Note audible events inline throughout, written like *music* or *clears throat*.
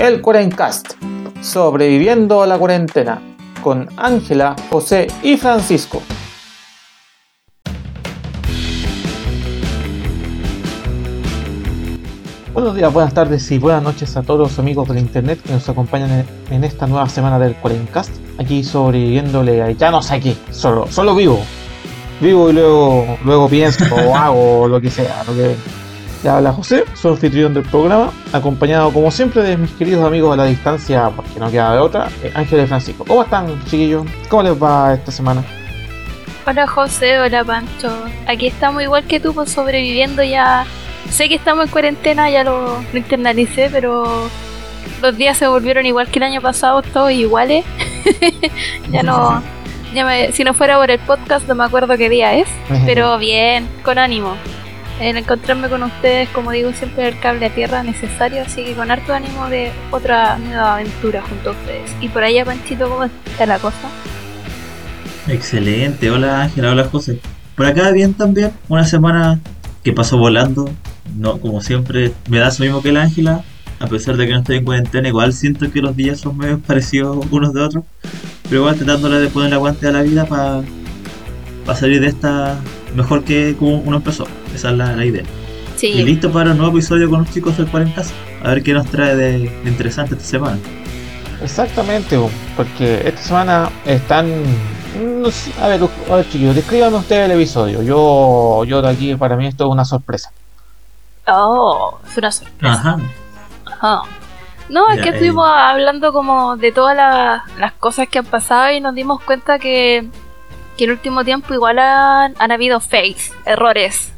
el Cuarencast, sobreviviendo a la cuarentena, con Ángela, José y Francisco. Buenos días, buenas tardes y buenas noches a todos los amigos del internet que nos acompañan en esta nueva semana del Cuarencast. Aquí sobreviviéndole, ya no sé aquí, solo, solo vivo. Vivo y luego, luego pienso o hago lo que sea, lo ya habla José, soy anfitrión del programa, acompañado como siempre de mis queridos amigos a la distancia, porque no queda de otra, eh, Ángel y Francisco. ¿Cómo están, chiquillos? ¿Cómo les va esta semana? Hola José, hola Pancho. Aquí estamos igual que tú, pues sobreviviendo ya. Sé que estamos en cuarentena, ya lo, internalicé, pero los días se volvieron igual que el año pasado, todos iguales. *laughs* ya no. Ya si no fuera por el podcast, no me acuerdo qué día es, pero bien, con ánimo en encontrarme con ustedes, como digo siempre, el cable a tierra necesario, así que con harto ánimo de otra nueva aventura junto a ustedes. Y por allá, Panchito, ¿cómo está la cosa? Excelente, hola Ángela, hola José. Por acá bien también, una semana que pasó volando, no como siempre me da lo mismo que la Ángela, a pesar de que no estoy en cuarentena, igual siento que los días son medio parecidos unos de otros, pero igual tratándole de poner el aguante a la vida para salir de esta mejor que como uno empezó. Esa es la, idea. Y listo para un nuevo episodio con los chicos del 40 A ver qué nos trae de, interesante esta semana. Exactamente, porque esta semana están. a ver, a ver chicos, descríbanme ustedes el episodio. Yo, yo de aquí, para mí esto es una sorpresa. Oh, es una sorpresa. Ajá. No, es que estuvimos hablando como de todas las cosas que han pasado y nos dimos cuenta que que el último tiempo igual han, habido fakes, errores.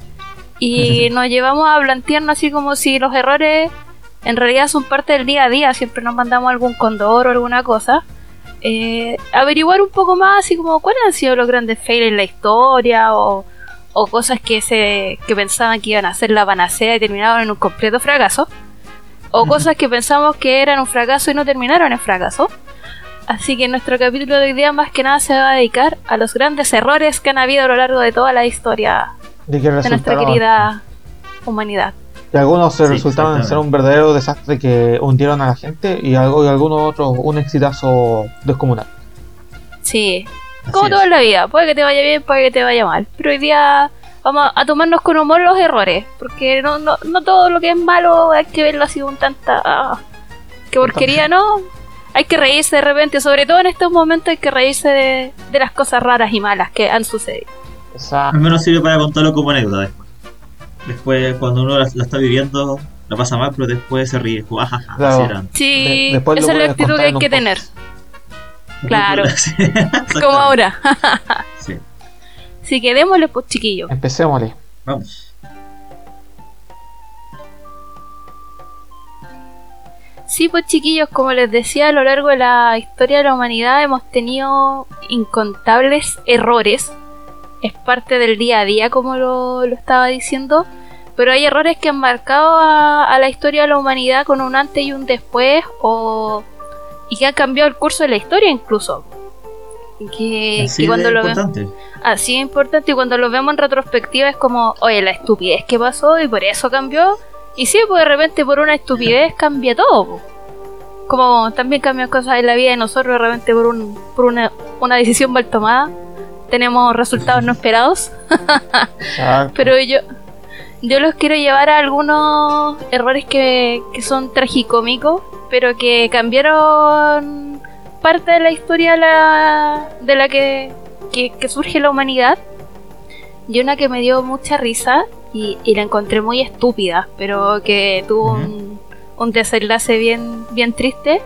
Y nos llevamos a plantearnos así como si los errores en realidad son parte del día a día, siempre nos mandamos algún condor o alguna cosa. Eh, averiguar un poco más así como cuáles han sido los grandes fails en la historia o, o cosas que se que pensaban que iban a ser la panacea y terminaron en un completo fracaso o cosas que pensamos que eran un fracaso y no terminaron en fracaso Así que nuestro capítulo de hoy día más que nada se va a dedicar a los grandes errores que han habido a lo largo de toda la historia de, nuestra querida humanidad. Y algunos se resultaron ser un verdadero desastre que hundieron a la gente y, algo, y algunos otros un exitazo descomunal. Sí, como toda la vida, puede que te vaya bien, puede que te vaya mal, pero hoy día vamos a tomarnos con humor los errores, porque no, no, no todo lo que es malo hay que verlo así un tanta... Ah, que porquería, ¿no? Hay que reírse de repente, sobre todo en estos momentos hay que reírse de, las cosas raras y malas que han sucedido. Al menos sirve para contarlo como anécdota después. Después, cuando uno la, está viviendo, la pasa mal, pero después se ríe. Sí, esa es la actitud que hay que tener. Claro, *laughs* *laughs* como ahora. *laughs* sí. Así que démosle, pues, chiquillo. Empecémosle. Vamos. Sí, pues chiquillos, como les decía, a lo largo de la historia de la humanidad hemos tenido incontables errores. Es parte del día a día, como lo, estaba diciendo. Pero hay errores que han marcado a, la historia de la humanidad con un antes y un después, o, y que han cambiado el curso de la historia incluso. Que, así cuando lo importante. así es importante y cuando lo vemos en retrospectiva es como, oye, la estupidez que pasó y por eso cambió y sí, pues de repente por una estupidez cambia todo. Como también cambian cosas en la vida de nosotros, de repente por, un, por una, una decisión mal tomada, tenemos resultados no esperados. *laughs* Pero yo, yo los quiero llevar a algunos errores que, que son tragicómicos, pero que cambiaron parte de la historia la, de la que, que, surge la humanidad. Y una que me dio mucha risa y, la encontré muy estúpida, pero que tuvo un, un, desenlace bien, bien triste.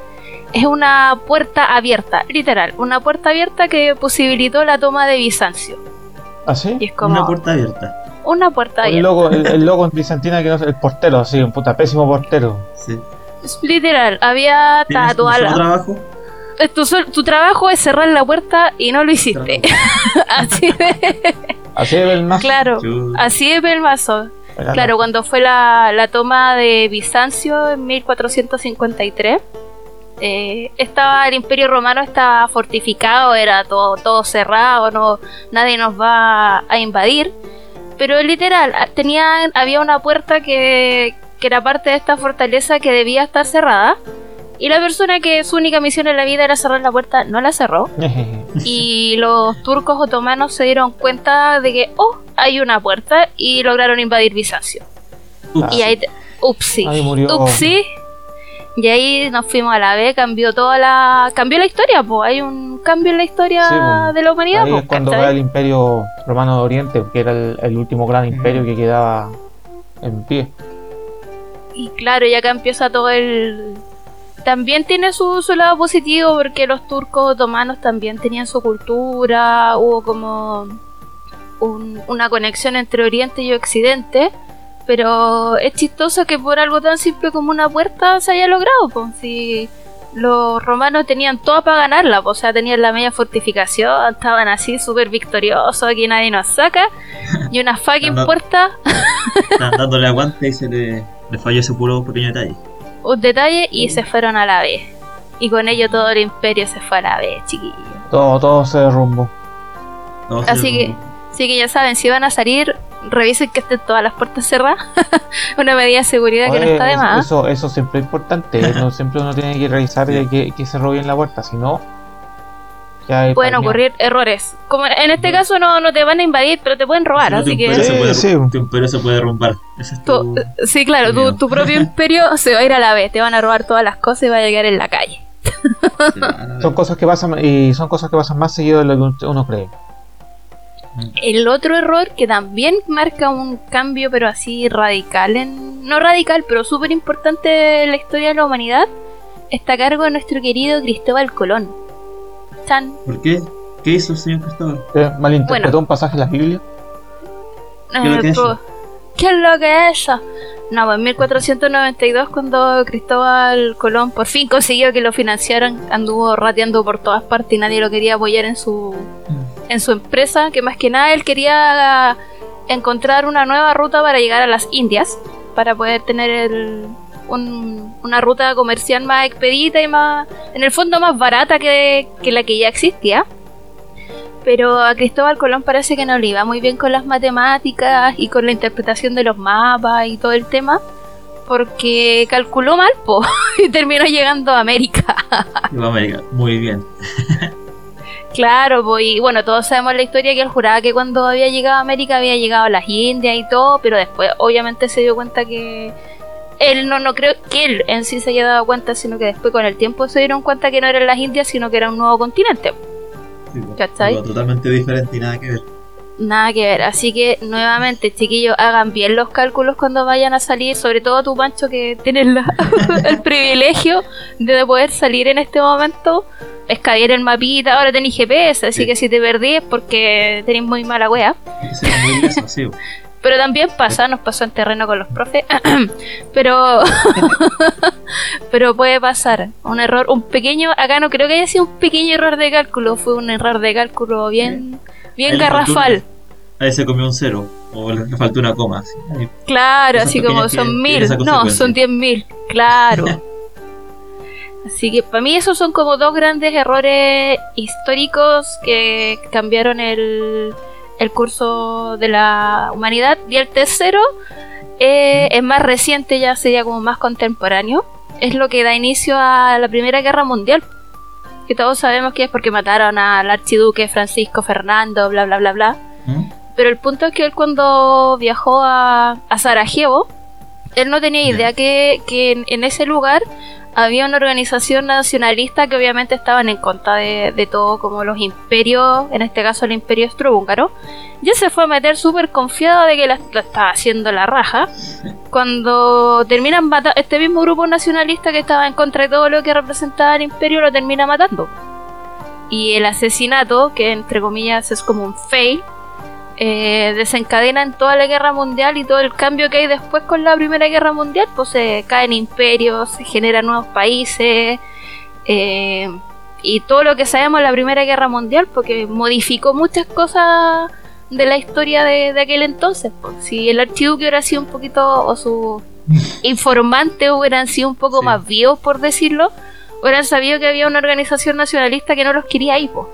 Es una puerta abierta, literal, una puerta abierta que posibilitó la toma de Bizancio. ¿Ah, sí? es como, una puerta abierta. Una puerta abierta. El logo, el, *laughs* logo en Bizantina que no es el portero, sí, un puta pésimo portero. Sí. Literal, había tatuado. trabajo? Tu, tu, trabajo es cerrar la puerta y no lo hiciste. Así *laughs* de. Así es el mazo. Claro, así es el mazo. Claro, cuando fue la, la, toma de Bizancio en 1453, eh, estaba el Imperio Romano estaba fortificado, era todo, todo cerrado, no, nadie nos va a invadir. Pero literal, tenían, había una puerta que, que era parte de esta fortaleza que debía estar cerrada Y la persona que su única misión en la vida era cerrar la puerta, no la cerró. *laughs* y los turcos otomanos se dieron cuenta de que, oh, hay una puerta y lograron invadir Bizancio. Y ahí, upsi, upsi, y ahí nos fuimos a la B, cambió toda la cambió la historia, pues hay un cambio en la historia de la humanidad. Ahí es cuando va el Imperio Romano de Oriente, que era el, último gran imperio que quedaba en pie. Y claro, ya acá empieza todo el también tiene su, su lado positivo porque los turcos otomanos también tenían su cultura, hubo como una conexión entre Oriente y Occidente pero es chistoso que por algo tan simple como una puerta se haya logrado, pues. Si los romanos tenían todo para ganarla, o sea, tenían la media fortificación, estaban así súper victoriosos, aquí nadie nos saca, y una fucking puerta. *laughs* *laughs* dándole aguante y se le, falló ese puro pequeño detalle. Un detalle y se fueron a la vez. Y con ello todo el imperio se fue a la vez, chiquillos. Todo, todo se derrumbó. así que, así que ya saben, si van a salir, revisen que estén todas las puertas cerradas. *laughs* una medida de seguridad que no está de más. Eso, eso siempre es importante. *laughs* no, siempre uno tiene que revisar que, que se bien la puerta, si no. Pueden ocurrir errores. Como en este caso no, no te van a invadir, pero te pueden robar, así que... Tu imperio se puede romper. sí, claro, tu, tu, propio *laughs* imperio se va a ir a la vez, te van a robar todas las cosas y va a llegar en la calle. son cosas que pasan y son cosas que pasan más seguido de lo que uno cree. El otro error que también marca un cambio, pero así radical, en, no radical, pero súper importante en la historia de la humanidad, está a cargo de nuestro querido Cristóbal Colón. ¿Por qué? ¿Qué hizo el señor Cristóbal? ¿Eh, ¿Malinterpretó un pasaje de la Biblia? ¿Qué es lo que es eso? ¿Qué es lo que es eso? No, pues en 1492 cuando Cristóbal Colón por fin consiguió que lo financiaran, anduvo rateando por todas partes y nadie lo quería apoyar en su mm. en su empresa, que más que nada él quería encontrar una nueva ruta para llegar a las Indias, para poder tener una ruta comercial más expedita y más, en el fondo más barata que, que la que ya existía pero a Cristóbal Colón parece que no le iba muy bien con las matemáticas y con la interpretación de los mapas y todo el tema, porque calculó mal, po, *laughs* y terminó llegando a América. a América, muy bien. Claro, pues, y bueno, todos sabemos la historia que él juraba que cuando había llegado a América había llegado a las Indias y todo, pero después obviamente se dio cuenta que él no, no creo que él en sí se haya dado cuenta, sino que después con el tiempo se dieron cuenta que no eran las Indias, sino que era un nuevo continente. Totalmente diferente y nada que ver. Nada que ver, así que nuevamente chiquillos hagan bien los cálculos cuando vayan a salir, sobre todo tu Pancho que tienes *laughs* el privilegio de poder salir en este momento, escabear el mapita, ahora tenéis GPS, así que si te perdís es porque tenéis muy mala wea. *laughs* Pero también pasa, nos pasó en terreno con los profes. *clears throat* pero *laughs* pero puede pasar. Un error, un pequeño, acá no creo que haya sido un pequeño error de cálculo, fue un error de cálculo bien, bien garrafal. Ahí se comió un cero, o le faltó una coma. claro, así como son mil, no, son diez mil, claro. *laughs* Así que para mí esos son como dos grandes errores históricos que cambiaron el, el curso de la humanidad. Y el tercero eh, es más reciente, ya sería como más contemporáneo. Es lo que da inicio a la Primera Guerra Mundial. Que todos sabemos que es porque mataron al archiduque Francisco Fernando, bla, bla, bla, bla. ¿Mm? Pero el punto es que él cuando viajó a, a Sarajevo, él no tenía idea que, que en, ese lugar había una organización nacionalista que obviamente estaban en contra de, todo, como los imperios, en este caso el imperio austrohúngaro. Ya se fue a meter súper confiado de que la, estaba haciendo la raja. Cuando terminan matando, este mismo grupo nacionalista que estaba en contra de todo lo que representaba el imperio lo termina matando. Y el asesinato, que entre comillas es como un fail, eh, desencadena en toda la guerra mundial y todo el cambio que hay después con la primera guerra mundial, pues se caen imperios, se generan nuevos países eh, y todo lo que sabemos de la primera guerra mundial, porque modificó muchas cosas de la historia de, aquel entonces. Pues. Si el archiduque hubiera sido un poquito, o su *laughs* informante hubieran sido un poco más vivos, por decirlo, hubieran sabido que había una organización nacionalista que no los quería ahí, pues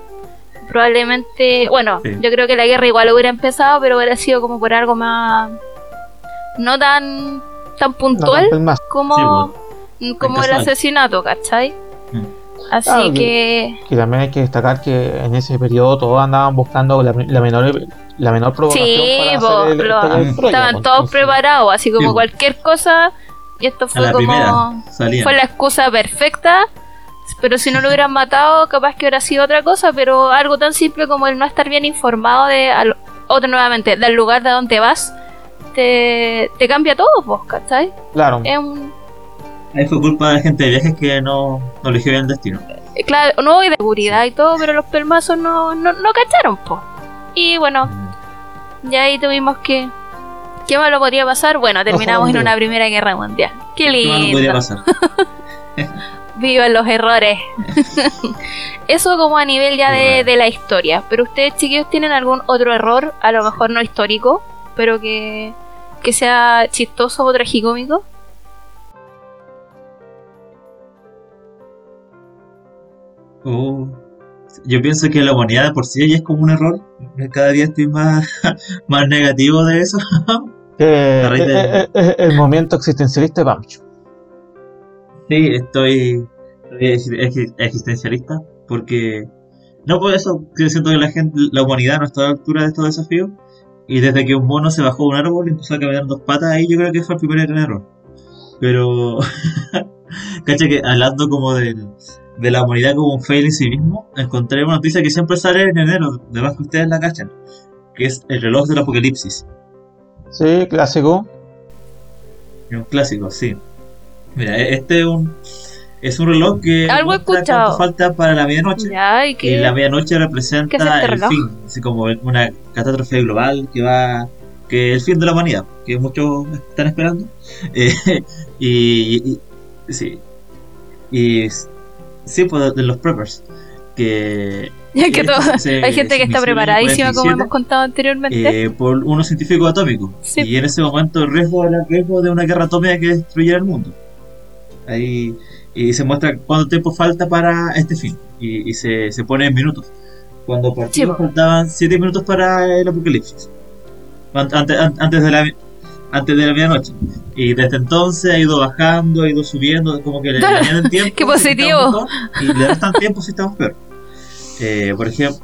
probablemente, bueno, yo creo que la guerra igual hubiera empezado, pero hubiera sido como por algo más no tan tan puntual como como el asesinato, ¿cachai? Mm. Así que... que... también hay que destacar que en ese periodo todos andaban buscando la, menor la menor provocación sí, para estaban todos preparados, así como cualquier cosa y esto fue como fue la excusa perfecta pero si no lo hubieran matado, capaz que hubiera sido otra cosa, pero algo tan simple como el no estar bien informado de, otro nuevamente, del lugar de donde vas, te, te cambia todo, vos, ¿cachai? Claro. Es un... Ahí fue culpa de la gente de viajes que no, no eligió bien el destino. Eh, claro, no, y de seguridad y todo, pero los pelmazos no, no, no cacharon, pues. Y bueno, ya ahí tuvimos que... ¿Qué malo podría pasar? Bueno, terminamos en una primera guerra mundial. Qué lindo. ¿Qué podría pasar? *laughs* Vivan los errores. *laughs* Eso como a nivel ya de, la historia. Pero ustedes, chiquillos, tienen algún otro error, a lo mejor no histórico, pero que, que sea chistoso o tragicómico. Oh, yo pienso que la humanidad por sí ya es como un error. Cada día estoy más, *laughs* más negativo de eso. *laughs* el momento existencialista de Pancho. Sí, estoy, existencialista porque no por eso que siento que la gente, la humanidad no está a la altura de estos desafíos y desde que un mono se bajó de un árbol y empezó a caminar dos patas ahí yo creo que fue el primer error. Pero *laughs* caché que hablando como de, de la humanidad como un fail en sí mismo, encontré una noticia que siempre sale en enero, de más que ustedes la cachan, que es el reloj del apocalipsis. Sí, clásico. Un clásico, sí. Mira, e-, este es un, es un reloj que algo escuchado. falta para la medianoche. Y, la medianoche representa el fin así como una catástrofe global que va que es el fin de la humanidad que muchos están esperando. *laughs* Eh, y, sí. Y sí pues de los preppers que *laughs* *laughs* hay gente que está preparadísima como hemos contado anteriormente. eh, por unos científicos atómicos y en ese momento el riesgo era el riesgo de una guerra atómica que destruyera el mundo. Ahí, y se muestra cuánto tiempo falta para este fin. Y, se, se, pone en minutos. Cuando partimos faltaban 7 minutos para el apocalipsis. Antes, antes de la antes de la medianoche. Y desde entonces ha ido bajando, ha ido subiendo, como que le añaden tiempo. *laughs* ¡Qué positivo! y le restan tiempo si estamos peor. Eh, por ejemplo,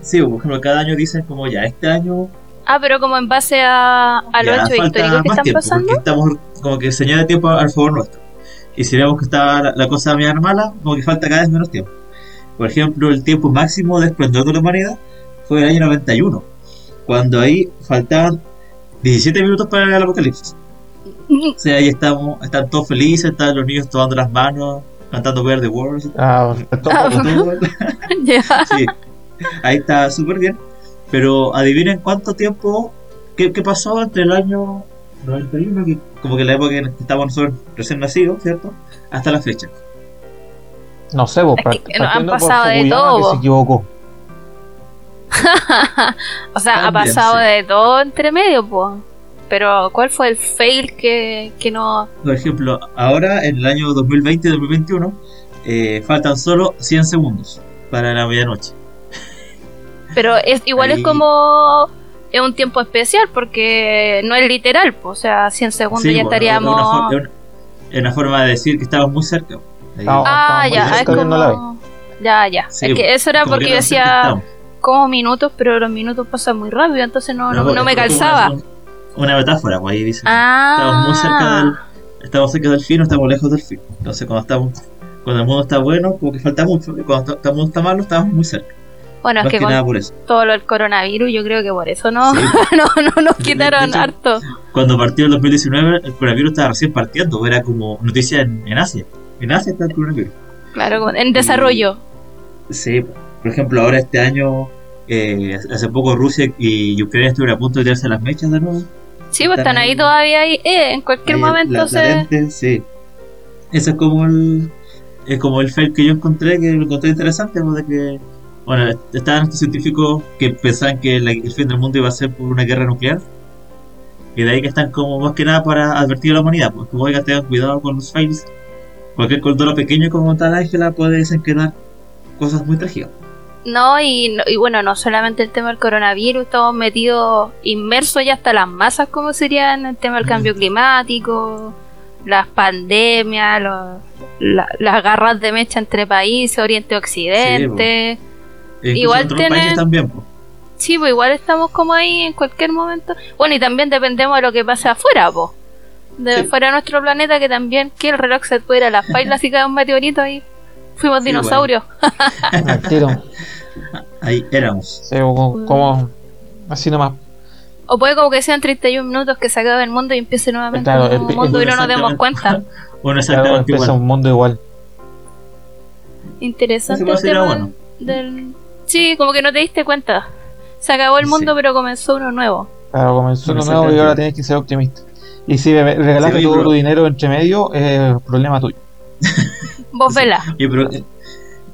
sí, por ejemplo, cada año dicen como ya, este año Ah, pero como en base a, a los hechos históricos que están pasando. Estamos como que señala tiempo al favor nuestro. Y si vemos que está la, cosa media mala, como que falta cada vez menos tiempo. Por ejemplo, el tiempo máximo de esplendor de la humanidad fue el año 91, cuando ahí faltaban 17 minutos para el apocalipsis. O sea, ahí estamos, están todos felices, están los niños tomando las manos, cantando Verde World. Ah, ah *laughs* sí, ahí está súper bien. Pero adivinen cuánto tiempo, qué, pasó entre el año 91, que, como que la época en que estábamos nosotros recién nacidos, ¿cierto? Hasta la fecha. No sé, vos, es que han pasado de todo. Que se equivocó. *laughs* o sea, ha pasado de todo entre medio, pues. Pero, ¿cuál fue el fail que, que no.? Por ejemplo, ahora en el año 2020-2021 eh, faltan solo 100 segundos para la medianoche. Pero es igual es como es un tiempo especial porque no es literal, o sea, 100 segundos ya estaríamos... Es una, forma de decir que estamos muy cerca. ah, ya, es como... Ya, ya. es que eso era porque yo decía como minutos, pero los minutos pasan muy rápido, entonces no, no, me calzaba. Una, metáfora, pues ahí dice. Ah. Estamos muy cerca del, estamos cerca del fin, no estamos lejos del fin. Entonces cuando estamos cuando el mundo está bueno, como que falta mucho, y cuando el mundo está malo, estamos muy cerca. Bueno, es que, con todo lo del coronavirus, yo creo que por eso no, *laughs* no, no, nos quitaron harto. Cuando partió el 2019, el coronavirus estaba recién partiendo, era como noticia en, Asia. En Asia está el coronavirus. Claro, en desarrollo. sí, por ejemplo, ahora este año, eh, hace poco Rusia y Ucrania estuvieron a punto de tirarse las mechas de nuevo. Sí, pues están ahí, todavía ahí, eh, en cualquier momento se... sí. Eso es como el, es como el fail que yo encontré, que lo encontré interesante, pues, de que bueno, estaban estos científicos que pensaban que el fin del mundo iba a ser por una guerra nuclear. Y de ahí que están como más que nada para advertir a la humanidad, pues como oiga, tengan cuidado con los fails. Cualquier cordero pequeño como tal Ángela puede desencadenar cosas muy trágicas. No y, y, bueno, no solamente el tema del coronavirus, estamos metidos inmersos ya hasta las masas, como sería en el tema del cambio climático, las pandemias, las garras de mecha entre países, Oriente y Occidente. igual tienen... también, Sí, pues igual estamos como ahí en cualquier momento. Bueno, y también dependemos de lo que pase afuera, pues. De fuera de nuestro planeta, que también que el reloj se pudiera las *laughs* pailas y cae un meteorito ahí. Fuimos dinosaurios. *laughs* ahí éramos. Sí, como, así nomás. O puede como que sean 31 minutos que se acabe el mundo y empiece nuevamente un mundo y no nos demos cuenta. *laughs* bueno, exactamente claro, un mundo igual. Interesante el tema del... Sí, como que no te diste cuenta. Se acabó el mundo, pero comenzó uno nuevo. Claro, comenzó uno nuevo y ahora tienes que ser optimista. Y si regalaste todo tu dinero entre medio, es problema tuyo. *laughs* Vos vela.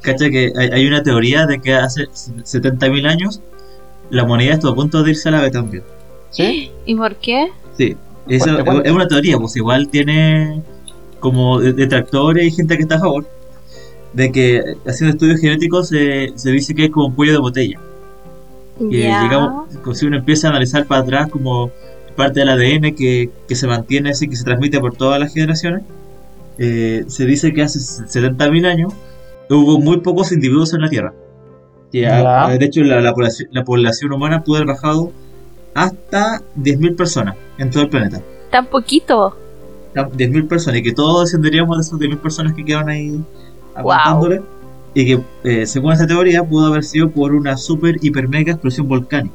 Cacha que hay, una teoría de que hace 70.000 años la moneda estuvo a punto de irse a la B también. ¿Sí? *gasps* ¿Y por qué? Sí, eso es una teoría, pues igual tiene como detractores y gente que está a favor de que haciendo estudios genéticos se, se dice que es como un cuello de botella. Que digamos, si uno empieza a analizar para atrás como parte del ADN que, se mantiene así, que se transmite por todas las generaciones, eh, se dice que hace 70.000 años hubo muy pocos individuos en la Tierra. de hecho, la, población, humana pudo haber bajado hasta 10.000 personas en todo el planeta. ¿Tan poquito? 10.000 personas, y que todos descenderíamos de esas 10.000 personas que quedan ahí aguantándole y que eh, según esta teoría pudo haber sido por una super hiper mega explosión volcánica.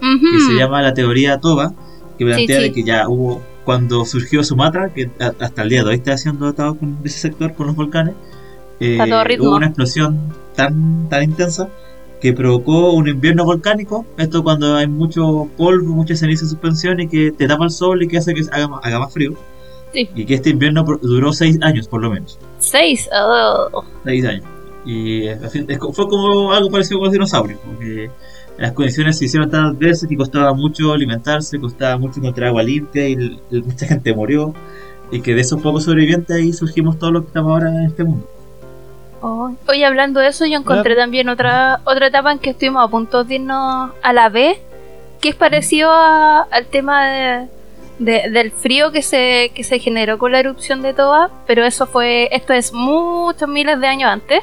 Que se llama la teoría Toba que plantea que ya hubo cuando surgió Sumatra que hasta el día de hoy está haciendo atado con ese sector con los volcanes eh, hubo una explosión tan tan intensa que provocó un invierno volcánico. Esto cuando hay mucho polvo mucha ceniza en suspensión y que te tapa el sol y que hace que haga, haga más frío y que este invierno duró seis años por lo menos seis oh. seis años y fue como algo parecido con los dinosaurios, porque las condiciones se hicieron tan adversas que costaba mucho alimentarse, costaba mucho encontrar agua limpia y mucha gente murió. Y que de esos pocos sobrevivientes ahí surgimos todos los que estamos ahora en este mundo. Oh, hoy hablando de eso, yo encontré también otra otra etapa en que estuvimos a punto de irnos a la B, que es parecido al tema de, del frío que se, que se generó con la erupción de Toba, pero eso fue, esto es muchos miles de años antes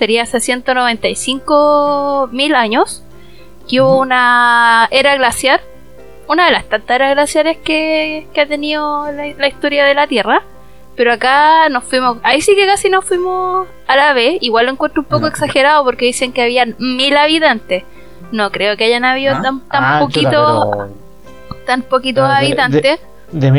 sería hace 195 mil años, que hubo una era glaciar, una de las tantas eras glaciares que, ha tenido la, historia de la Tierra. Pero acá nos fuimos, ahí sí que casi nos fuimos a la vez. Igual lo encuentro un poco exagerado porque dicen que habían mil habitantes. No creo que hayan habido ah. tan, tan ah, poquito, tan poquitos habitantes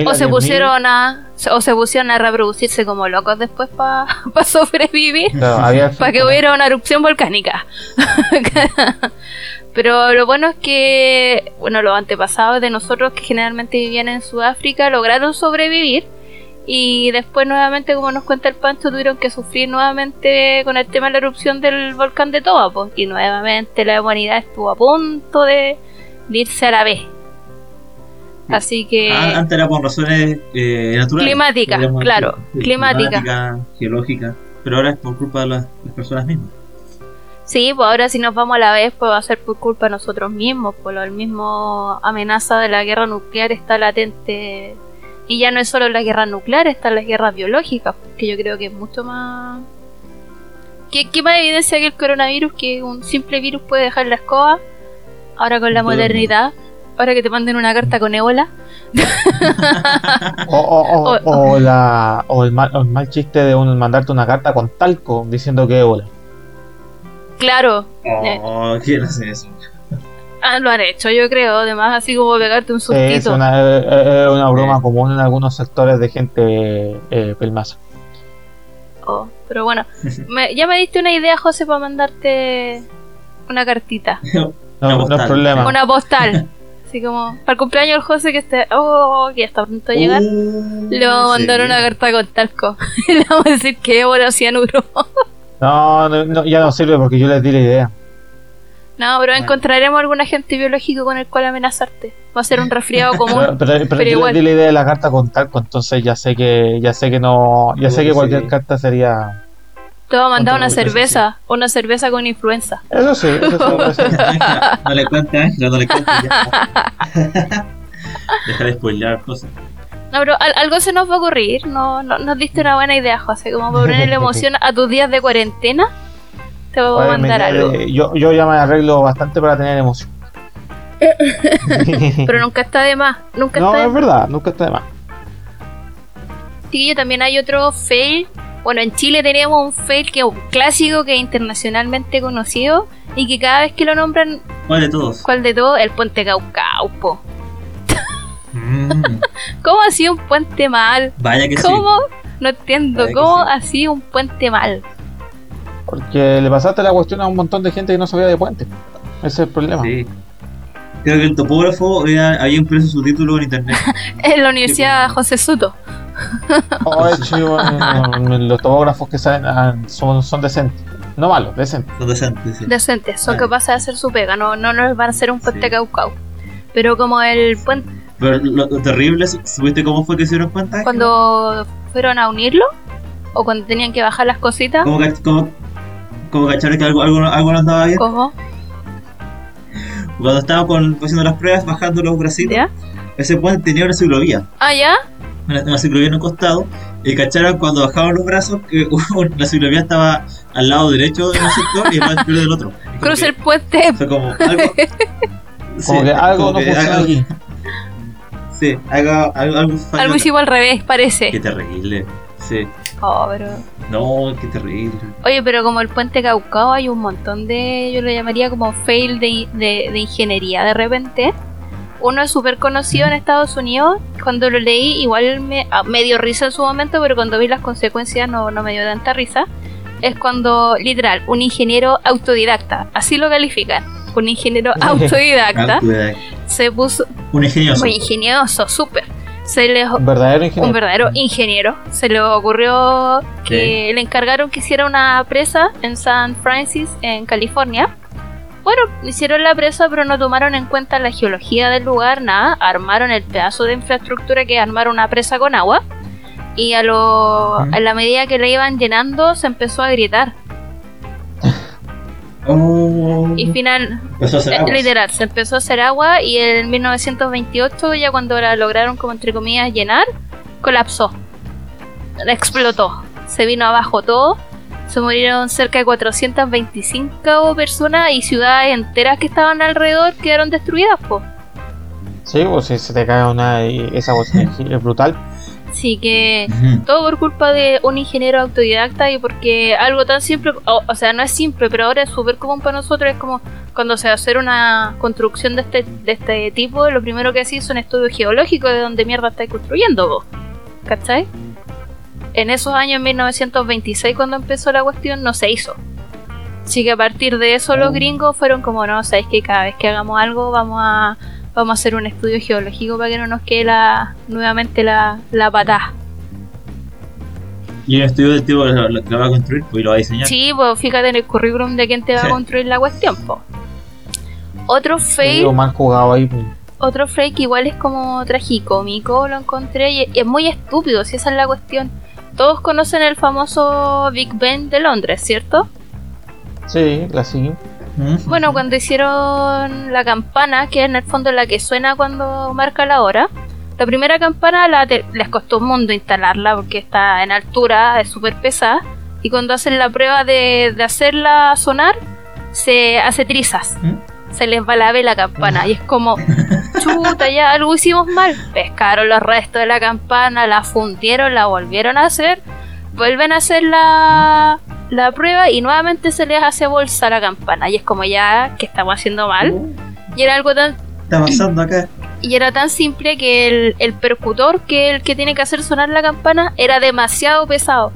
o se pusieron a o se pusieron a reproducirse como locos después para *laughs* sobrevivir *laughs* para que hubiera una erupción volcánica. *laughs* Pero lo bueno es que bueno los antepasados de nosotros que generalmente vivían en Sudáfrica lograron sobrevivir y después nuevamente como nos cuenta el Pancho tuvieron que sufrir nuevamente con el tema de la erupción del volcán de Toba y nuevamente la humanidad estuvo a punto de irse a la vez Así que. Ah, antes era por razones eh, naturales. Climáticas, claro. climática. Climática, geológica. Pero ahora es por culpa de las, personas mismas. Sí, pues ahora si nos vamos a la vez, pues va a ser por culpa de nosotros mismos. Por lo mismo amenaza de la guerra nuclear está latente. Y ya no es solo la guerra nuclear, están las guerras biológicas, que yo creo que es mucho más. ¿Qué, qué más evidencia que el coronavirus? Que un simple virus puede dejar la escoba. Ahora con la modernidad ahora que te manden una carta con ébola. o, la, o, el mal, chiste de un, mandarte una carta con talco diciendo que ébola. Claro. Oh, ¿quién hace eso? Ah, lo han hecho, yo creo. Además, así como pegarte un sustito. es, una, broma común en algunos sectores de gente eh, pelmaza. Oh, pero bueno, ya me diste una idea, José, para mandarte una cartita. *laughs* no, no es problema. Una postal. *laughs* Así como, para el cumpleaños del José que esté, oh, que ya está pronto a llegar, uh, le vamos a mandar una carta con talco. *laughs* le vamos a decir que ébola cianuro. no, no, ya no sirve porque yo les di la idea. No, pero encontraremos algún agente biológico con el cual amenazarte. Va a ser un resfriado común. pero, pero, yo les di la idea de la carta con talco, entonces ya sé que, ya sé que no, ya sé que cualquier carta sería Te va a mandar una cerveza, una cerveza con influenza. Eso sí, eso sí. *laughs* no le cuentes, Ángela, no le cuentes. *laughs* Deja de spoilear cosas. No, pero algo se nos va a ocurrir. No, no nos diste una buena idea, José. Como para ponerle *laughs* emoción a tus días de cuarentena. Te voy a mandar algo. yo, yo ya me arreglo bastante para tener emoción. pero nunca está de más. Nunca no, está es verdad, nunca está de más. Sí, también hay otro fail. Bueno, en Chile tenemos un fail que es un clásico que es internacionalmente conocido y que cada vez que lo nombran. ¿Cuál de todos? ¿Cuál de todos? El puente Caucaupo. Mm. *laughs* ¿Cómo ha sido un puente mal? Vaya que ¿Cómo? No entiendo. ¿Cómo ha sido un puente mal? Porque le pasaste la cuestión a un montón de gente que no sabía de puente. Ese es el problema. Sí. Creo que el topógrafo había, impreso su título en internet. *laughs* en la Universidad José Soto. Oh, los topógrafos que salen ah, son, son decentes. No malos, decentes. Son decentes, sí. Decentes, son capaces de hacer su pega, no, no nos van a hacer un puente caucao. Pero como el puente pero lo, terrible, ¿supiste cómo fue que se dieron cuenta? Cuando fueron a unirlo, o cuando tenían que bajar las cositas. ¿Cómo, cómo, cómo cacharon que algo, algo, algo no andaba bien? ¿Cómo? Cuando estaban haciendo las pruebas, bajando los bracitos, ese puente tenía una ciclovía. Ah, ya. Una, ciclovía en un costado, y cacharon cuando bajaban los brazos que *laughs* la ciclovía estaba al lado derecho de un sector y el lado del otro. Cruza el puente. Fue como algo. *laughs* como que algo no funciona aquí. Sí, algo, algo, algo, algo hicimos al revés, parece. Qué terrible. Sí. Oh, pero. No, qué terrible. Oye, pero como el puente Caucao hay un montón de. Yo lo llamaría como fail de, de, ingeniería de repente. Uno es súper conocido en Estados Unidos. Cuando lo leí, igual me, ah, me, dio risa en su momento, pero cuando vi las consecuencias no, no me dio tanta risa. Es cuando, literal, un ingeniero autodidacta, así lo califican un ingeniero *laughs* autodidacta, se puso... Un ingenioso. Muy ingenioso, súper. Se le, un verdadero ingeniero. Un verdadero ingeniero. Se le ocurrió que le encargaron que hiciera una presa en San Francis, en California. Bueno, hicieron la presa, pero no tomaron en cuenta la geología del lugar, nada. Armaron el pedazo de infraestructura que es armar una presa con agua. Y a, lo, a la medida que la iban llenando, se empezó a gritar. Oh. Y final, literal, se empezó a hacer agua y en 1928, ya cuando la lograron como entre comillas llenar, colapsó. Explotó. Se vino abajo todo. Se murieron cerca de 425 personas y ciudades enteras que estaban alrededor quedaron destruidas, pues. Sí, pues si se te cae una esa voz es brutal. Así que todo por culpa de un ingeniero autodidacta y porque algo tan simple, o, sea, no es simple, pero ahora es súper común para nosotros, es como cuando se va a hacer una construcción de este, de este tipo, lo primero que hacís es un estudio geológico de dónde mierda estáis construyendo vos. ¿Cachai? En esos años, en 1926, cuando empezó la cuestión, no se hizo. Así que a partir de eso los oh. gringos fueron como, no, sabéis que cada vez que hagamos algo vamos a vamos a hacer un estudio geológico para que no nos quede la, nuevamente la, la patada. Y un estudio del tipo que lo, va a construir pues, y lo va a diseñar. Sí, pues fíjate en el currículum de quién te va a construir la cuestión. Pues. Otro ahí. Pues. Otro que igual es como tragicómico, lo encontré y es muy estúpido, si esa es la cuestión. Todos conocen el famoso Big Ben de Londres, ¿cierto? Sí, la sí. Bueno, cuando hicieron la campana, que es en el fondo la que suena cuando marca la hora, la primera campana la les costó un mundo instalarla porque está en altura, es súper pesada, y cuando hacen la prueba de, hacerla sonar, se hace trizas. ¿Mm? Se les va la vela campana y es como, *laughs* chuta, ya algo hicimos mal. Pescaron los restos de la campana, la fundieron, la volvieron a hacer, vuelven a hacer la, la prueba y nuevamente se les hace bolsa la campana. Y es como ya que estamos haciendo mal. Uh. y era algo tan. Está pasando acá. *clears throat* Y era tan simple que el, el percutor, que el que tiene que hacer sonar la campana, era demasiado pesado.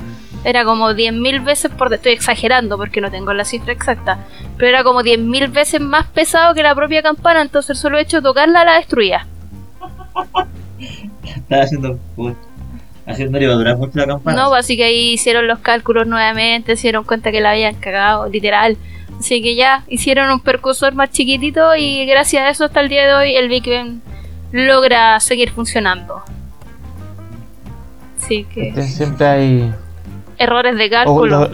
Era como 10.000 veces por. Estoy exagerando porque no tengo la cifra exacta. Pero era como 10.000 veces más pesado que la propia campana. Entonces el solo hecho de tocarla la destruía. *laughs* Estaba haciendo haciendo iba a durar mucho la campana. No, pues, así que ahí hicieron los cálculos nuevamente, se dieron cuenta que la habían cagado, literal. Así que ya hicieron un percursor más chiquitito y gracias a eso hasta el día de hoy el Big Ben logra seguir funcionando. Así que... Siempre hay... Errores de cálculo.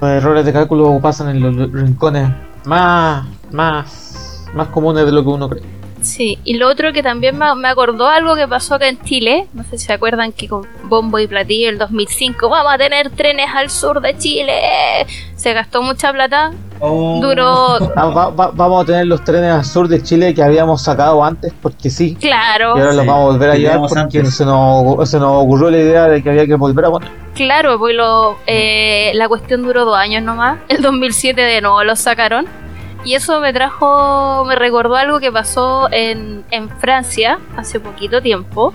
Los errores de cálculo pasan en los rincones más, más, más comunes de lo que uno cree. Sí, y lo otro que también me, acordó algo que pasó acá en Chile, no sé si se acuerdan que con Bombo y Platillo el 2005 vamos a tener trenes al sur de Chile, se gastó mucha plata, oh. duró... *laughs* Ah, vamos a tener los trenes al sur de Chile que habíamos sacado antes porque sí. Claro. Y ahora los vamos a volver a llevar porque se nos, se nos, ocurrió la idea de que había que volver a poner. Claro, pues lo, eh, la cuestión duró dos años nomás, el 2007 de nuevo los sacaron y eso me trajo, me recordó algo que pasó en, Francia hace poquito tiempo.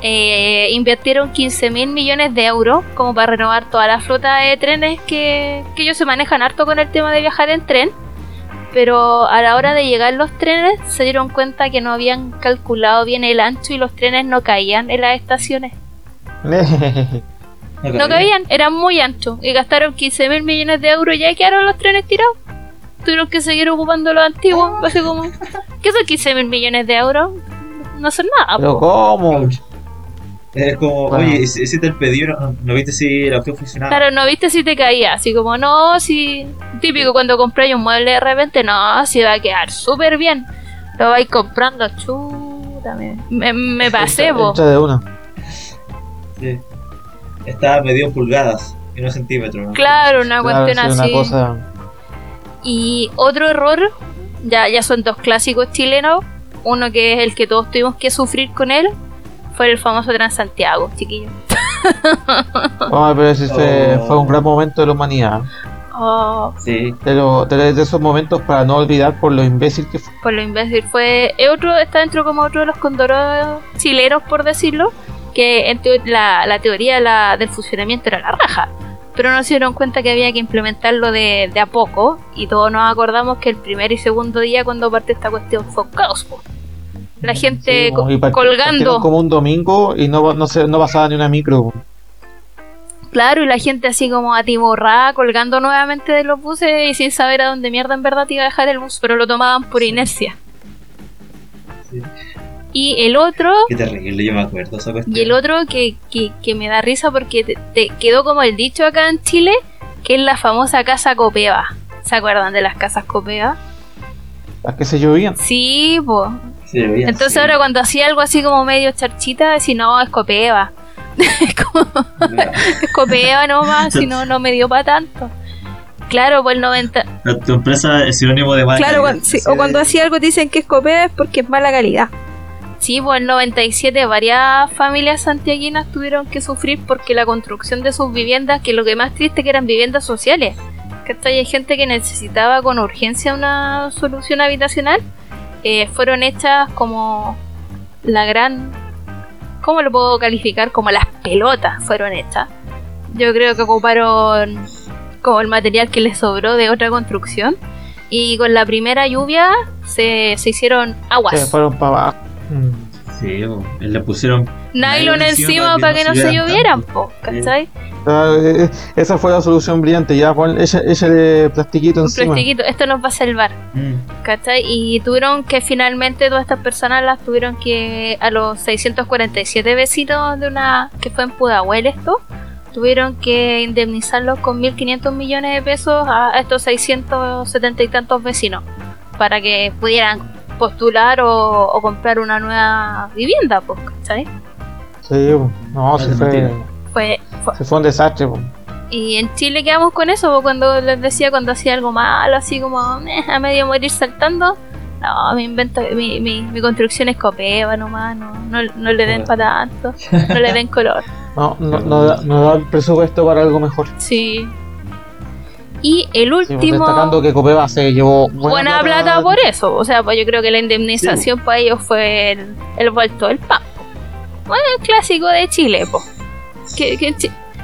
Eh, invirtieron 15 mil millones de euros como para renovar toda la flota de trenes que, que ellos se manejan harto con el tema de viajar en tren. Pero a la hora de llegar los trenes se dieron cuenta que no habían calculado bien el ancho y los trenes no caían en las estaciones. *laughs* no caían, eran muy anchos y gastaron 15 mil millones de euros y ya quedaron los trenes tirados tuvieron que seguir ocupando los antiguos. Así como, ¿qué son 15 mil millones de euros? No son nada. ¿Pero cómo? Es como, oye, si te el pedido, no, viste si la opción funcionaba. Claro, no viste si te caía. Así como, no, si. Típico cuando compráis un mueble de repente, no, si va a quedar súper bien. Lo vais comprando, chuta, me, me, pasé, vos. de una. Sí. Estaba medio pulgadas y no centímetros. Claro, una cuestión así. Una cosa y otro error, ya, ya son dos clásicos chilenos, uno que es el que todos tuvimos que sufrir con él, fue el famoso Transantiago, chiquillo. Oh, *laughs* pero ese fue, un gran momento de la humanidad. Oh. Sí. De, esos momentos para no olvidar por lo imbécil que fue. Por lo imbécil fue. otro, está dentro como otro de los condoros chileros, por decirlo. Que la, la teoría la, del funcionamiento era la raja pero no se dieron cuenta que había que implementarlo de, a poco y todos nos acordamos que el primer y segundo día cuando parte esta cuestión fue un caos. La gente colgando. Como un domingo y no, no, se, no pasaba ni una micro. Claro, y la gente así como atiborrada, colgando nuevamente de los buses y sin saber a dónde mierda en verdad iba a dejar el bus, pero lo tomaban por inercia. Sí. Y el otro. Qué terrible, yo me acuerdo Y el otro que, que, me da risa porque te, quedó como el dicho acá en Chile, que es la famosa casa Copeva. ¿Se acuerdan de las casas Copeva? Las que se llovían. Sí, pues. Entonces ahora cuando hacía algo así como medio charchita, si no, es Copeva. *laughs* es, como... *laughs* es Copeva nomás, si no, no me dio para tanto. Claro, pues el 90. Tu empresa es sinónimo de mala claro, o cuando hacía algo dicen que es Copeva es porque es mala calidad. Sí, pues en 97 varias familias santiaguinas tuvieron que sufrir porque la construcción de sus viviendas, que lo que más triste que eran viviendas sociales, que hay gente que necesitaba con urgencia una solución habitacional, eh, fueron hechas como la gran, ¿cómo lo puedo calificar? Como las pelotas fueron hechas. Yo creo que ocuparon como el material que les sobró de otra construcción y con la primera lluvia se, se hicieron aguas. Se fueron para abajo. Sí, le pusieron nylon, encima, para que no, se llovieran, ¿cachai? Ah, eh, eh, esa fue la solución brillante, ya pon ese, plastiquito Un encima. plastiquito, esto nos va a salvar, mm. ¿cachai? Y tuvieron que finalmente todas estas personas las tuvieron que, a los 647 vecinos de una, que fue en Pudahuel esto, tuvieron que indemnizarlos con 1.500 millones de pesos a estos 670 y tantos vecinos para que pudieran postular o, comprar una nueva vivienda, pues, ¿cachai? Sí, no, se fue, fue, Se fue un desastre, Y en Chile quedamos con eso, cuando les decía cuando hacía algo malo, así como a medio morir saltando. No, mi invento, mi, mi, construcción es copeva nomás, no, no, le den para tanto, no le den *laughs* color. No, no, no, da, no da el presupuesto para algo mejor. Sí, y el último. destacando que Copeva se llevó buena, plata, por eso. O sea, pues yo creo que la indemnización para ellos fue el, el vuelto del pan. Bueno, el clásico de Chile, pues. Que,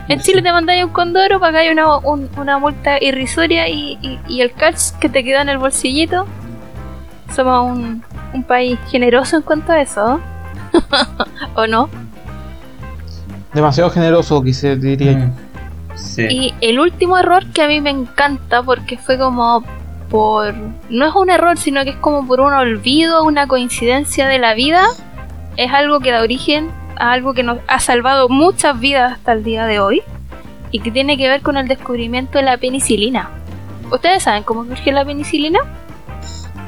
en, Chile te mandáis un condoro, para que una, una multa irrisoria y, y, el catch que te queda en el bolsillito. Somos un, un país generoso en cuanto a eso, *laughs* ¿o no? Demasiado generoso, quise diría yo. Y el último error que a mí me encanta porque fue como por... No es un error, sino que es como por un olvido, una coincidencia de la vida. Es algo que da origen a algo que nos ha salvado muchas vidas hasta el día de hoy. y que tiene que ver con el descubrimiento de la penicilina. ¿Ustedes saben cómo surgió la penicilina?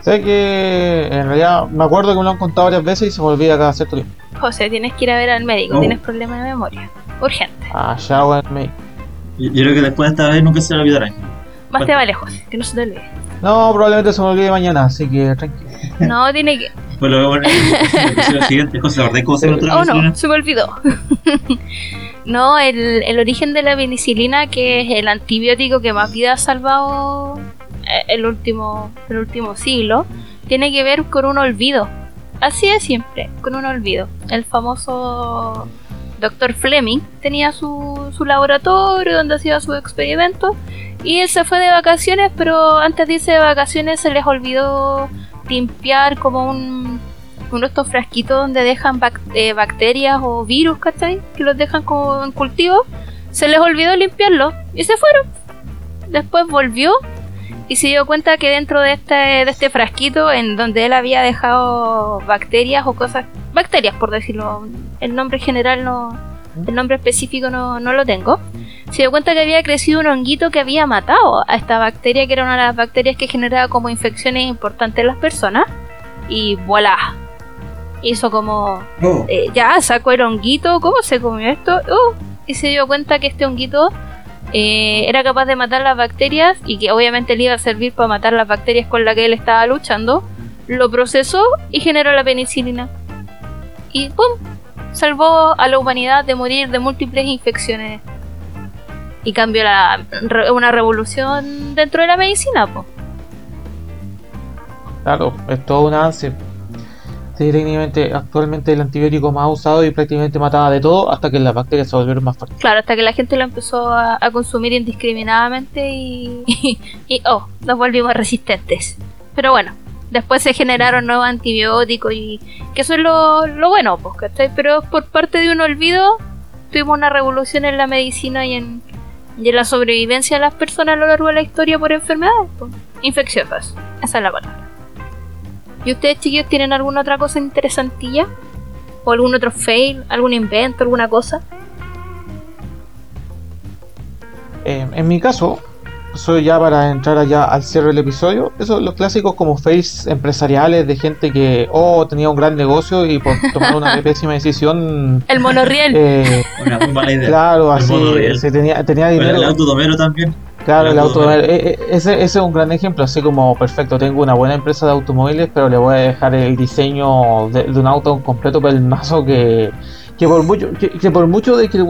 Sé que en realidad me acuerdo que me lo han contado varias veces y se me olvida cada cierto tiempo. José, tienes que ir a ver al médico, tienes problemas de memoria. Urgente. Ah, ya, bueno, médico. Yo, creo que después de esta vez nunca se me olvidará. Más te vale, José, que no se te olvide. No, probablemente se me olvide mañana, así que tranquilo. No, tiene que. Pues lo veo en *laughs* el siguiente, José, ¿verdad? ¿Cómo se Oh, no, se me olvidó. *laughs* no, el, el origen de la penicilina, que es el antibiótico que más vida ha salvado eh, el último, el último siglo, tiene que ver con un olvido. Así es siempre, con un olvido. El famoso Dr. Fleming tenía su, su laboratorio donde hacía sus experimentos y él se fue de vacaciones, pero antes de irse de vacaciones se les olvidó limpiar como un, uno de estos frasquitos donde dejan eh, bacterias o virus, ¿cachai? Que los dejan como en cultivo. Se les olvidó limpiarlo y se fueron. Después volvió y se dio cuenta que dentro de este, de este frasquito, en donde él había dejado bacterias o cosas, bacterias por decirlo, el nombre general no, el nombre específico no, no lo tengo, se dio cuenta que había crecido un honguito que había matado a esta bacteria, que era una de las bacterias que generaba como infecciones importantes en las personas, y voilà, hizo como, oh. eh, ya sacó el honguito, ¿cómo se comió esto? Uh, y se dio cuenta que este honguito eh, era capaz de matar las bacterias y que obviamente le iba a servir para matar las bacterias con las que él estaba luchando, lo procesó y generó la penicilina. Y ¡pum! Salvó a la humanidad de morir de múltiples infecciones. Y cambió la, una revolución dentro de la medicina, pues. Claro, es todo un avance técnicamente actualmente el antibiótico más usado y prácticamente mataba de todo hasta que las bacterias se volvieron más fuertes. Claro, hasta que la gente lo empezó a, consumir indiscriminadamente *laughs* y, oh, nos volvimos resistentes. Pero bueno, después se generaron nuevos antibióticos y que eso es lo, lo bueno, pues, Pero por parte de un olvido tuvimos una revolución en la medicina y en, y la sobrevivencia de las personas a lo largo de la historia por enfermedades pues, infecciosas. Esa es la palabra. ¿Y ustedes, chiquillos, tienen alguna otra cosa interesantilla? ¿O algún otro fail? ¿Algún invento? ¿Alguna cosa? Eh, en mi caso, soy ya para entrar allá al cierre del episodio, esos los clásicos como fails empresariales de gente que, oh, tenía un gran negocio y por *laughs* tomar una pésima decisión... El monorriel. Eh, una muy mala idea. Claro, así, se tenía, tenía dinero. el autodomero también. Claro, el automóvil, eh, eh, ese, ese, es un gran ejemplo, así como, perfecto, tengo una buena empresa de automóviles, pero le voy a dejar el diseño de, un auto completo pelmazo que, que por mucho que, por mucho de que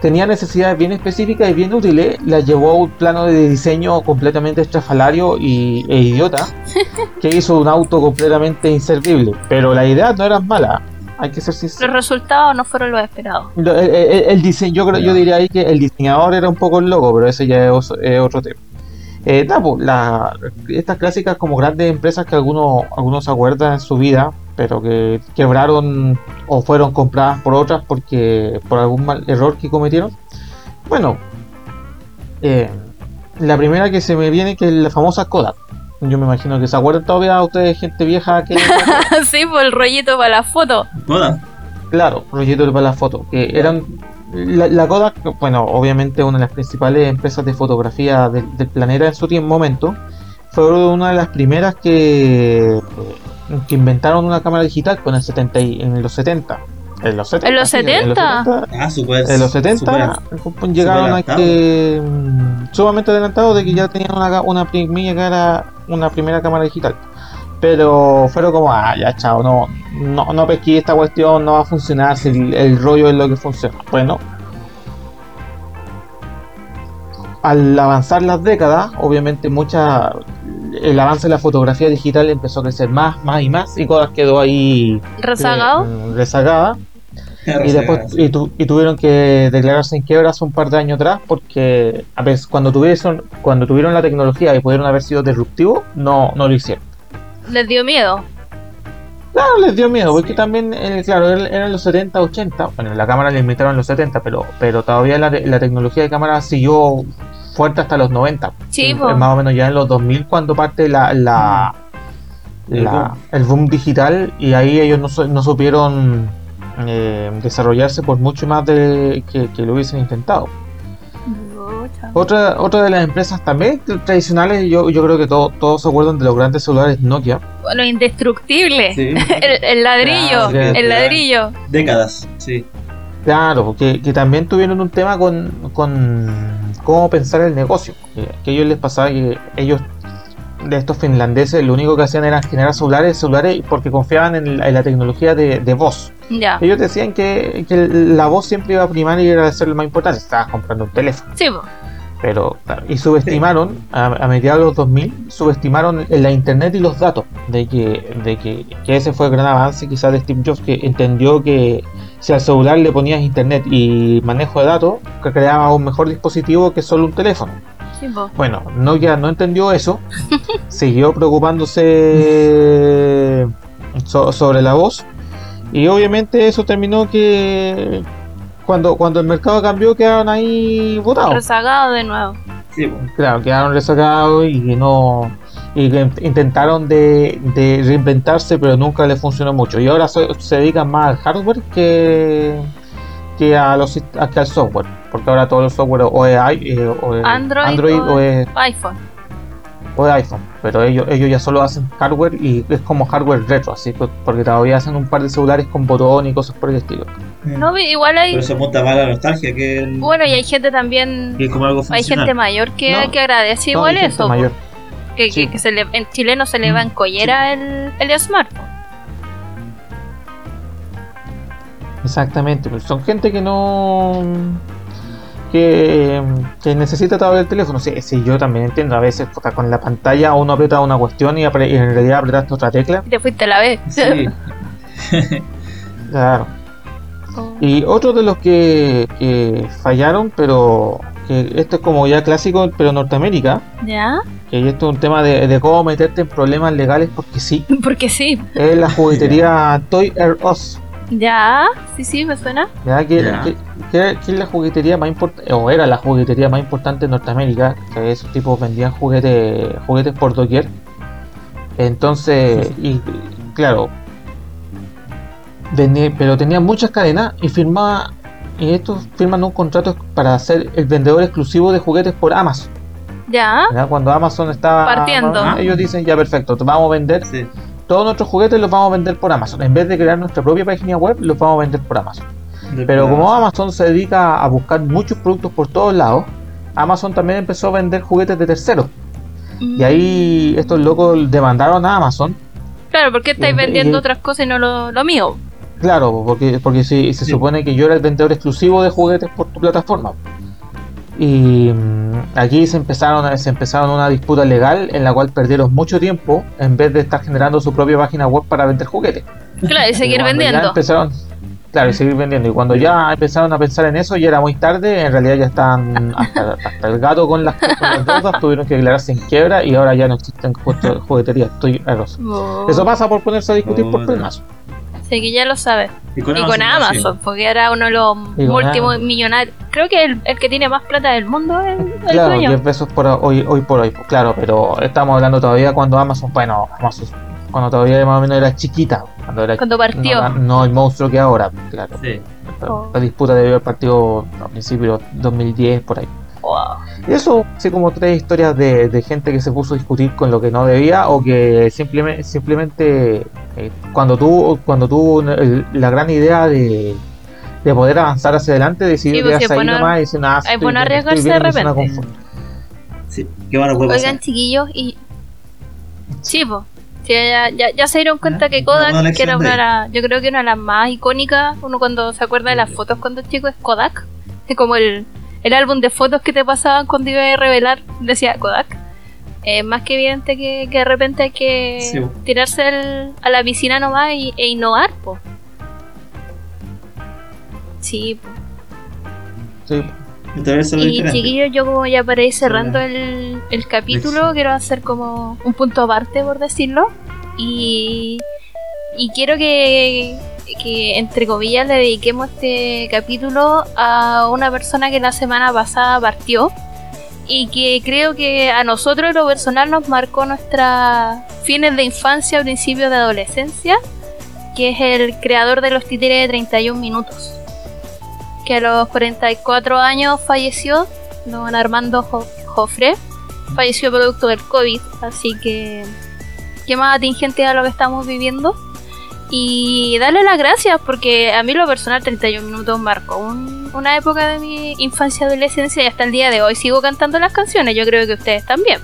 tenía necesidades bien específicas y bien útiles, la llevó a un plano de diseño completamente estrafalario y, e idiota, *laughs* que hizo un auto completamente inservible. Pero la idea no era mala, hay que ser Los resultados no fueron los esperados. El, diseño, yo creo, yo diría ahí que el diseñador era un poco el loco, pero ese ya es, otro tema. Eh, pues, estas clásicas como grandes empresas que algunos algunos se acuerdan en su vida, pero que quebraron o fueron compradas por otras porque por algún mal error que cometieron. Bueno, eh, la primera que se me viene que es la famosa Kodak. Yo me imagino que se acuerdan todavía ustedes, gente vieja que. *laughs* sí, por el rollito para la foto. Kodak. Claro, rollito para la foto. Que eran. La, Kodak, bueno, obviamente una de las principales empresas de fotografía del, planeta en su tiempo momento. Fue una de las primeras que, que inventaron una cámara digital con el 70 en los 70. En los 70. ¿En los 70? Ah, en los 70 llegaron a que mm, sumamente adelantados de que ya tenían una, una primera era una primera cámara digital. Pero fueron como, ah, ya chao, no, no, no pesqué esta cuestión, no va a funcionar si el, rollo es lo que funciona. Bueno, al avanzar las décadas, obviamente mucha el avance de la fotografía digital empezó a crecer más, más y más y Kodak quedó ahí rezagado, eh, rezagada y después y, tuvieron que declararse en quiebra hace un par de años atrás porque a veces cuando tuvieron cuando tuvieron la tecnología y pudieron haber sido disruptivos no no lo hicieron. Les dio miedo claro les dio miedo porque también eh, claro eran los 70 80 bueno la cámara le inventaron en los 70 pero pero todavía la, la tecnología de cámara siguió fuerte hasta los 90 sí, más o menos ya en los 2000 cuando parte la, la, el boom digital y ahí ellos no, no supieron eh, desarrollarse por mucho más de que, lo hubiesen intentado. Otra, otra de las empresas también tradicionales, yo, yo creo que todos se acuerdan de los grandes celulares Nokia. Bueno, indestructible. *laughs* el, ladrillo, el ladrillo. Décadas, sí. Claro, porque que también tuvieron un tema con, con cómo pensar el negocio. Que a ellos les pasaba que ellos de estos finlandeses lo único que hacían era generar celulares, celulares porque confiaban en la, tecnología de, voz. Ellos decían que, la voz siempre iba a primar y era ser lo más importante. Estabas comprando un teléfono. Sí, pero y subestimaron a, mediados de los 2000 subestimaron la internet y los datos de que de que, ese fue el gran avance quizás de Steve Jobs que entendió que si al celular le ponías internet y manejo de datos que creaba un mejor dispositivo que solo un teléfono. Bueno, Nokia no entendió eso, *laughs* siguió preocupándose sobre la voz. Y obviamente eso terminó que cuando, cuando el mercado cambió quedaron ahí votados. Rezagados de nuevo. Claro, quedaron rezagados y no y intentaron de, reinventarse pero nunca les funcionó mucho y ahora se, dedican más al hardware que, que, a los, que al software porque ahora todo el software o es, eh, Android, o, es iPhone. O es iPhone, pero ellos, ellos ya solo hacen hardware y es como hardware retro, así porque todavía hacen un par de celulares con botón y cosas por el estilo. No, igual hay. Pero eso monta más la nostalgia que Bueno, y hay gente también. hay gente mayor que, que agradece igual eso. Mayor. Que, que, se le, en chileno se le va en collera el, el smartphone. Exactamente, pero son gente que no que, necesita todavía el teléfono. Sí, sí, yo también entiendo. A veces con la pantalla uno aprieta una cuestión y, en realidad apretaste otra tecla. Te fuiste a la vez. Sí. *laughs* claro. Oh. Y otro de los que, fallaron, pero que esto es como ya clásico, pero Norteamérica. ¿Ya? Que esto es un tema de, cómo meterte en problemas legales porque sí. *laughs* Porque sí. Es la juguetería Toy R Us. Ya, sí, sí, me suena. Ya, que, es la juguetería más importante, o era la juguetería más importante en Norteamérica, que esos tipos vendían juguetes, juguetes por doquier. Entonces, y claro, pero tenían muchas cadenas y firmaba, y estos firman un contrato para ser el vendedor exclusivo de juguetes por Amazon. Ya. Cuando Amazon estaba partiendo, ellos dicen ya perfecto, vamos a vender. Sí todos nuestros juguetes los vamos a vender por Amazon. En vez de crear nuestra propia página web, los vamos a vender por Amazon. Pero como Amazon se dedica a buscar muchos productos por todos lados, Amazon también empezó a vender juguetes de terceros. Y ahí mm. estos locos demandaron a Amazon. Claro, porque estáis vendiendo otras cosas y no lo, mío. Claro, porque, porque se supone que yo era el vendedor exclusivo de juguetes por tu plataforma. Y mm, aquí se empezaron, se empezaron una disputa legal en la cual perdieron mucho tiempo en vez de estar generando su propia página web para vender juguetes. Claro, y seguir vendiendo. Empezaron, claro, y seguir vendiendo. Y cuando ya empezaron a pensar en eso, ya era muy tarde, en realidad ya estaban hasta, el gato con las, con tuvieron que declararse en quiebra y ahora ya no existen jugueterías. Estoy oh. Eso pasa por ponerse a discutir por más Sí, que ya lo sabes. Y con, Amazon, porque era uno de los últimos millonarios. Creo que el, el, que tiene más plata del mundo es el Claro, 10 pesos por hoy, hoy por hoy. Claro, pero estamos hablando todavía cuando Amazon, bueno, Amazon, cuando todavía más o menos era chiquita. Cuando, era, cuando partió. No, el monstruo que ahora, claro. Sí. Oh. La, disputa debió haber partido a principios de 2010, por ahí. Y eso, así como tres historias de, gente que se puso a discutir con lo que no debía o que simplemente, simplemente eh, cuando tuvo, cuando tuvo la gran idea de, de poder avanzar hacia adelante, decidió sí, quedarse ahí nomás y decir nada. Hay bueno arriesgarse de repente. Sí, qué bueno puede Oigan, chiquillos, y. Sí, pues. ya, ya, ya, se dieron cuenta que Kodak, que era una yo creo que una de las más icónicas, uno cuando se acuerda de las fotos cuando es chico, es Kodak. Es como el, el álbum de fotos que te pasaban cuando iba a revelar, decía Kodak. Es más que evidente que, de repente hay que tirarse a la piscina nomás y, e innovar, po. Sí, Sí. Y chiquillos, yo como ya para ir cerrando el, el capítulo, quiero hacer como un punto aparte, por decirlo. Y, y quiero que, que entre comillas le dediquemos este capítulo a una persona que la semana pasada partió y que creo que a nosotros lo personal nos marcó nuestras fines de infancia, principios de adolescencia, que es el creador de los títeres de 31 minutos. Que a los 44 años falleció, don Armando Jofre. Falleció producto del COVID, así que qué más atingente a lo que estamos viviendo. Y darle las gracias porque a mí lo personal 31 minutos marcó una época de mi infancia y adolescencia y hasta el día de hoy sigo cantando las canciones. Yo creo que ustedes también.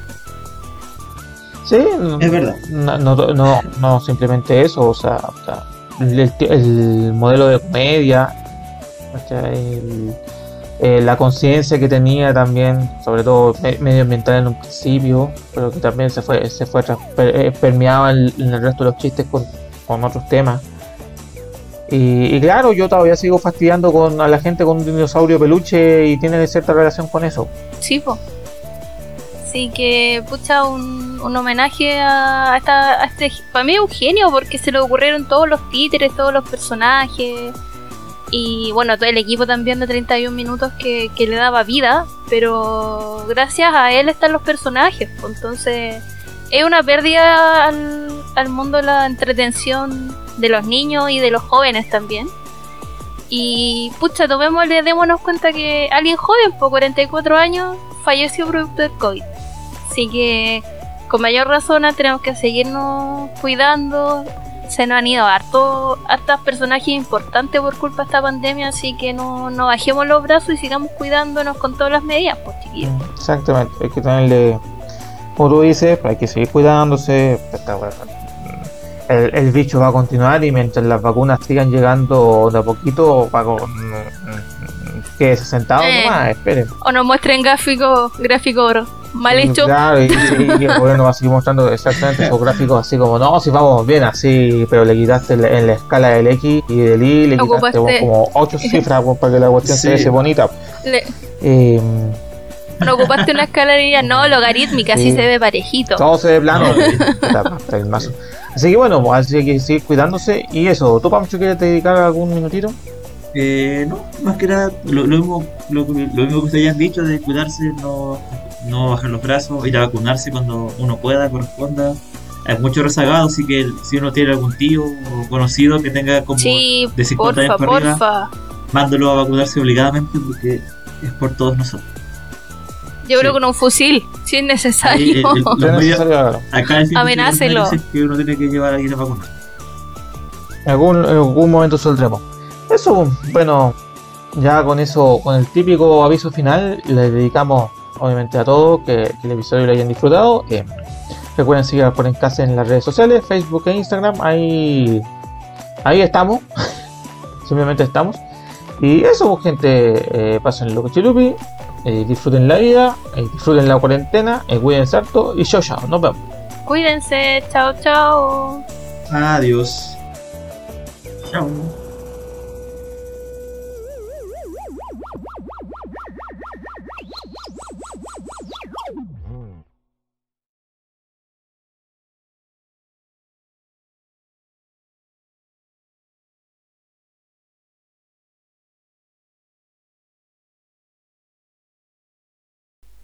Sí, es verdad. No, no, no, simplemente eso, o sea, el, modelo de comedia, eh, la conciencia que tenía también, sobre todo medioambiental en un principio, pero que también se fue, se fue eh, permeaba en, el resto de los chistes con, otros temas. Y, claro, yo todavía sigo fastidiando con a la gente con un dinosaurio peluche y tiene cierta relación con eso. Sí, pues. Así que, pucha, un, un homenaje a, esta, este. Para mí es un genio porque se le ocurrieron todos los títeres, todos los personajes. Y bueno, todo el equipo también de 31 minutos que, que le daba vida. Pero gracias a él están los personajes. Entonces, es una pérdida al, al mundo la entretención de los niños y de los jóvenes también. Y pucha, tomémosle, démonos cuenta que alguien joven, por 44 años, falleció producto del COVID. Así que con mayor razón tenemos que seguirnos cuidando. Se nos han ido harto estos personajes importantes por culpa de esta pandemia, así que no, no bajemos los brazos y sigamos cuidándonos con todas las medidas, pues chiquillos. Exactamente, hay que tenerle, como tú dices, hay que seguir cuidándose. El, el, bicho va a continuar y mientras las vacunas sigan llegando de a poquito, va con, que se sentados eh, nomás, esperen. O nos muestren gráfico, gráfico oro mal hecho. Claro, y, el *laughs* gobierno va a seguir mostrando exactamente esos gráficos así como, no, si vamos bien así, pero le quitaste en la escala del X y del Y, le quitaste como 8 *laughs* cifras para que la cuestión se vea bonita. Le... Eh, no ocupaste una escala de no, logarítmica, así se ve parejito. Todo se ve plano. *laughs* así que bueno, pues, así que seguir cuidándose. Y eso, ¿tú, Pancho, quieres dedicar algún minutito? Eh, no, más que nada, lo, mismo, lo, mismo que ustedes han dicho de cuidarse, no no bajar los brazos, ir a vacunarse cuando uno pueda, corresponda. Hay mucho rezagado, así que si uno tiene algún tío o conocido que tenga como de 50 años para arriba, mándalo a vacunarse obligadamente porque es por todos nosotros. Yo creo con un fusil, si es necesario. acá el Amenácelo. que uno tiene que llevar a ir a vacunar. En algún, en algún momento saldremos. Eso, bueno, ya con eso, con el típico aviso final, le dedicamos obviamente a todos, que, el episodio lo hayan disfrutado. Eh, recuerden seguir por en casa en las redes sociales, Facebook e Instagram, ahí, ahí estamos, *laughs* simplemente estamos. Y eso, pues, gente, eh, pasen lo chilupi, eh, disfruten la vida, eh, disfruten la cuarentena, cuídense harto y chao, chao, nos vemos. Cuídense, chao, chao. Adiós. Chao.